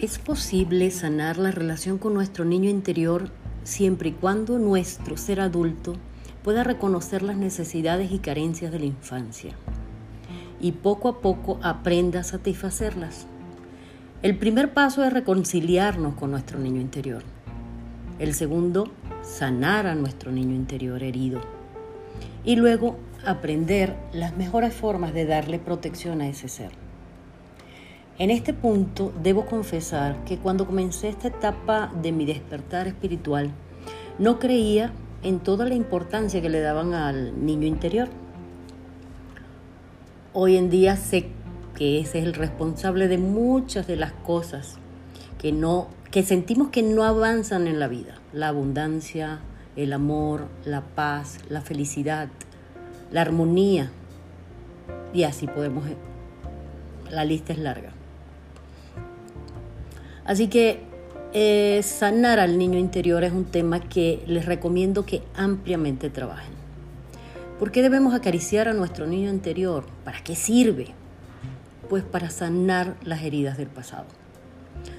Es posible sanar la relación con nuestro niño interior siempre y cuando nuestro ser adulto pueda reconocer las necesidades y carencias de la infancia y poco a poco aprenda a satisfacerlas. El primer paso es reconciliarnos con nuestro niño interior. El segundo, sanar a nuestro niño interior herido. Y luego aprender las mejores formas de darle protección a ese ser. En este punto debo confesar que cuando comencé esta etapa de mi despertar espiritual, no creía en toda la importancia que le daban al niño interior. Hoy en día sé que ese es el responsable de muchas de las cosas que no que sentimos que no avanzan en la vida, la abundancia, el amor, la paz, la felicidad, la armonía. Y así podemos la lista es larga. Así que eh, sanar al niño interior es un tema que les recomiendo que ampliamente trabajen. ¿Por qué debemos acariciar a nuestro niño interior? ¿Para qué sirve? Pues para sanar las heridas del pasado.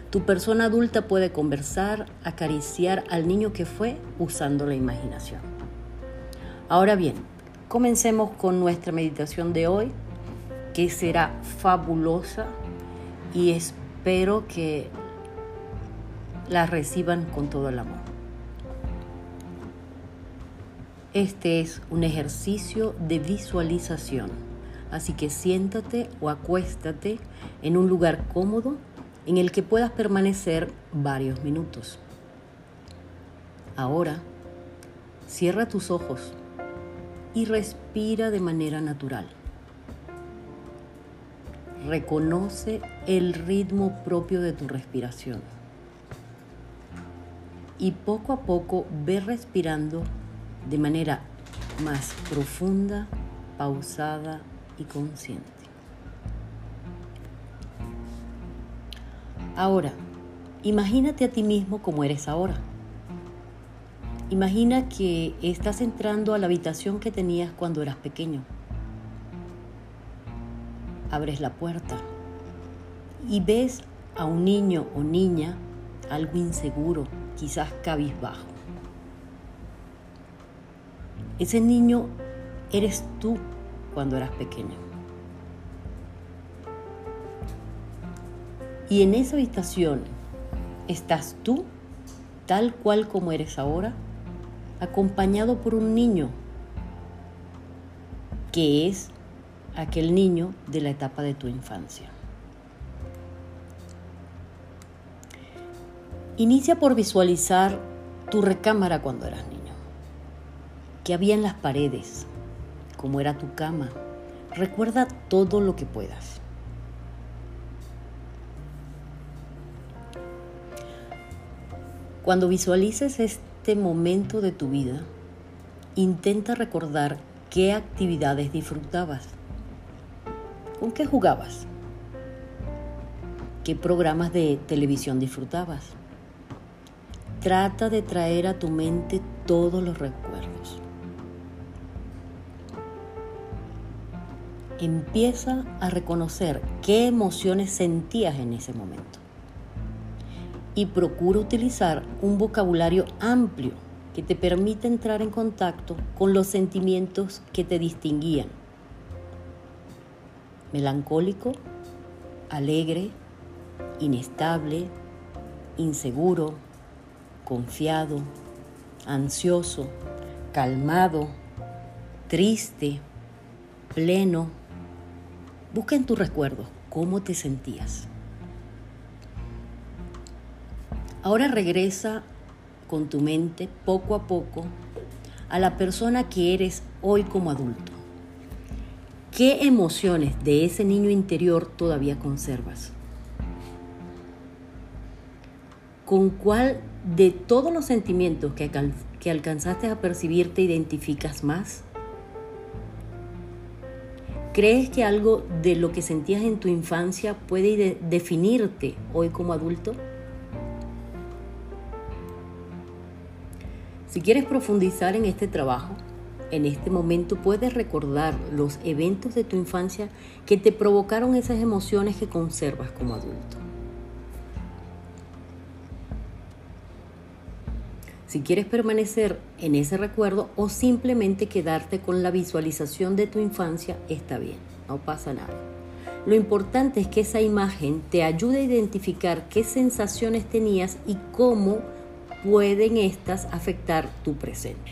Tu persona adulta puede conversar, acariciar al niño que fue usando la imaginación. Ahora bien, comencemos con nuestra meditación de hoy, que será fabulosa y espero que la reciban con todo el amor. Este es un ejercicio de visualización, así que siéntate o acuéstate en un lugar cómodo en el que puedas permanecer varios minutos. Ahora, cierra tus ojos y respira de manera natural. Reconoce el ritmo propio de tu respiración y poco a poco ve respirando de manera más profunda, pausada y consciente. Ahora, imagínate a ti mismo como eres ahora. Imagina que estás entrando a la habitación que tenías cuando eras pequeño. Abres la puerta y ves a un niño o niña algo inseguro, quizás cabizbajo. Ese niño eres tú cuando eras pequeño. Y en esa habitación estás tú, tal cual como eres ahora, acompañado por un niño, que es aquel niño de la etapa de tu infancia. Inicia por visualizar tu recámara cuando eras niño. ¿Qué había en las paredes? ¿Cómo era tu cama? Recuerda todo lo que puedas. Cuando visualices este momento de tu vida, intenta recordar qué actividades disfrutabas. ¿Con qué jugabas? ¿Qué programas de televisión disfrutabas? Trata de traer a tu mente todos los recuerdos. Empieza a reconocer qué emociones sentías en ese momento. Y procura utilizar un vocabulario amplio que te permita entrar en contacto con los sentimientos que te distinguían. Melancólico, alegre, inestable, inseguro, confiado, ansioso, calmado, triste, pleno. Busca en tus recuerdos cómo te sentías. Ahora regresa con tu mente poco a poco a la persona que eres hoy como adulto. ¿Qué emociones de ese niño interior todavía conservas? ¿Con cuál de todos los sentimientos que, que alcanzaste a percibir te identificas más? ¿Crees que algo de lo que sentías en tu infancia puede definirte hoy como adulto? Si quieres profundizar en este trabajo, en este momento puedes recordar los eventos de tu infancia que te provocaron esas emociones que conservas como adulto. Si quieres permanecer en ese recuerdo o simplemente quedarte con la visualización de tu infancia, está bien, no pasa nada. Lo importante es que esa imagen te ayude a identificar qué sensaciones tenías y cómo pueden estas afectar tu presente.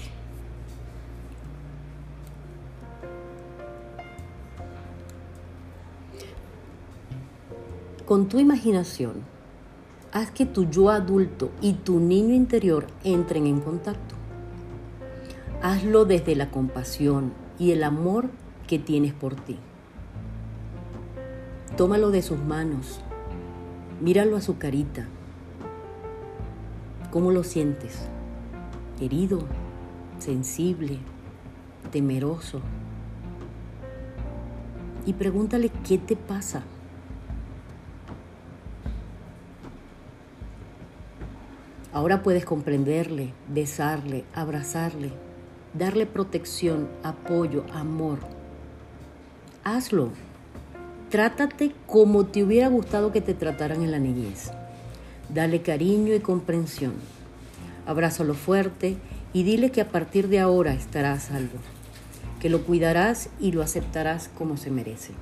Con tu imaginación, haz que tu yo adulto y tu niño interior entren en contacto. Hazlo desde la compasión y el amor que tienes por ti. Tómalo de sus manos, míralo a su carita. ¿Cómo lo sientes? Herido, sensible, temeroso. Y pregúntale qué te pasa. Ahora puedes comprenderle, besarle, abrazarle, darle protección, apoyo, amor. Hazlo. Trátate como te hubiera gustado que te trataran en la niñez. Dale cariño y comprensión. Abrázalo fuerte y dile que a partir de ahora estará a salvo, que lo cuidarás y lo aceptarás como se merece.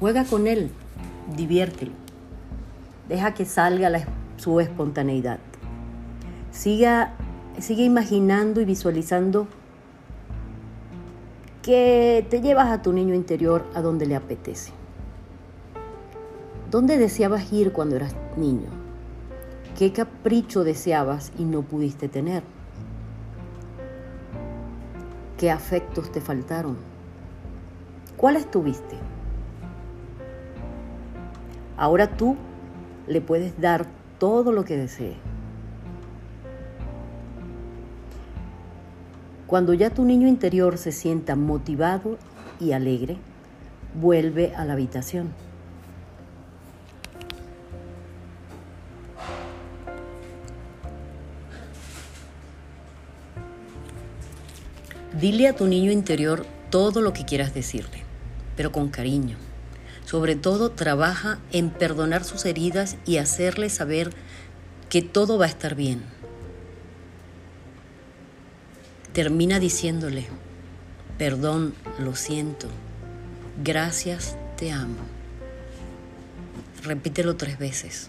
Juega con él, diviértelo. Deja que salga su espontaneidad. Siga, sigue imaginando y visualizando que te llevas a tu niño interior a donde le apetece. ¿Dónde deseabas ir cuando eras niño? ¿Qué capricho deseabas y no pudiste tener? ¿Qué afectos te faltaron? ¿Cuáles tuviste? Ahora tú le puedes dar todo lo que desee. Cuando ya tu niño interior se sienta motivado y alegre, vuelve a la habitación. Dile a tu niño interior todo lo que quieras decirle, pero con cariño. Sobre todo trabaja en perdonar sus heridas y hacerle saber que todo va a estar bien. Termina diciéndole, perdón, lo siento, gracias, te amo. Repítelo tres veces.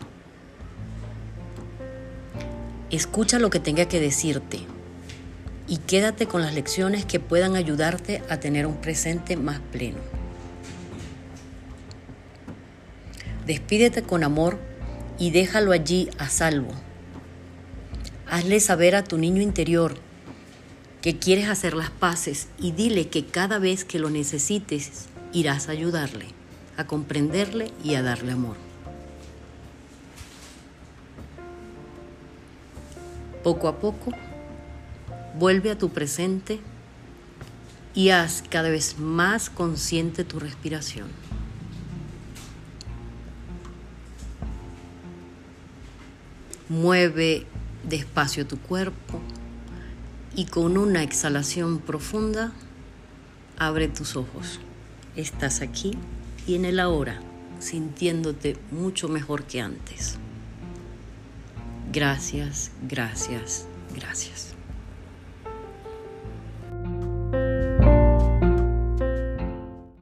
Escucha lo que tenga que decirte y quédate con las lecciones que puedan ayudarte a tener un presente más pleno. Despídete con amor y déjalo allí a salvo. Hazle saber a tu niño interior que quieres hacer las paces y dile que cada vez que lo necesites irás a ayudarle, a comprenderle y a darle amor. Poco a poco, vuelve a tu presente y haz cada vez más consciente tu respiración. Mueve despacio tu cuerpo y con una exhalación profunda abre tus ojos. Estás aquí y en el ahora, sintiéndote mucho mejor que antes. Gracias, gracias, gracias.